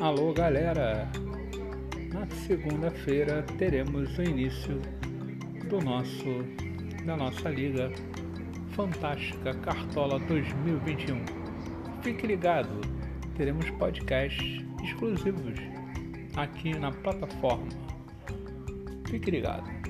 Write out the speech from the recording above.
Alô, galera! Na segunda-feira teremos o início do nosso da nossa liga fantástica Cartola 2021. Fique ligado, teremos podcasts exclusivos aqui na plataforma. Fique ligado.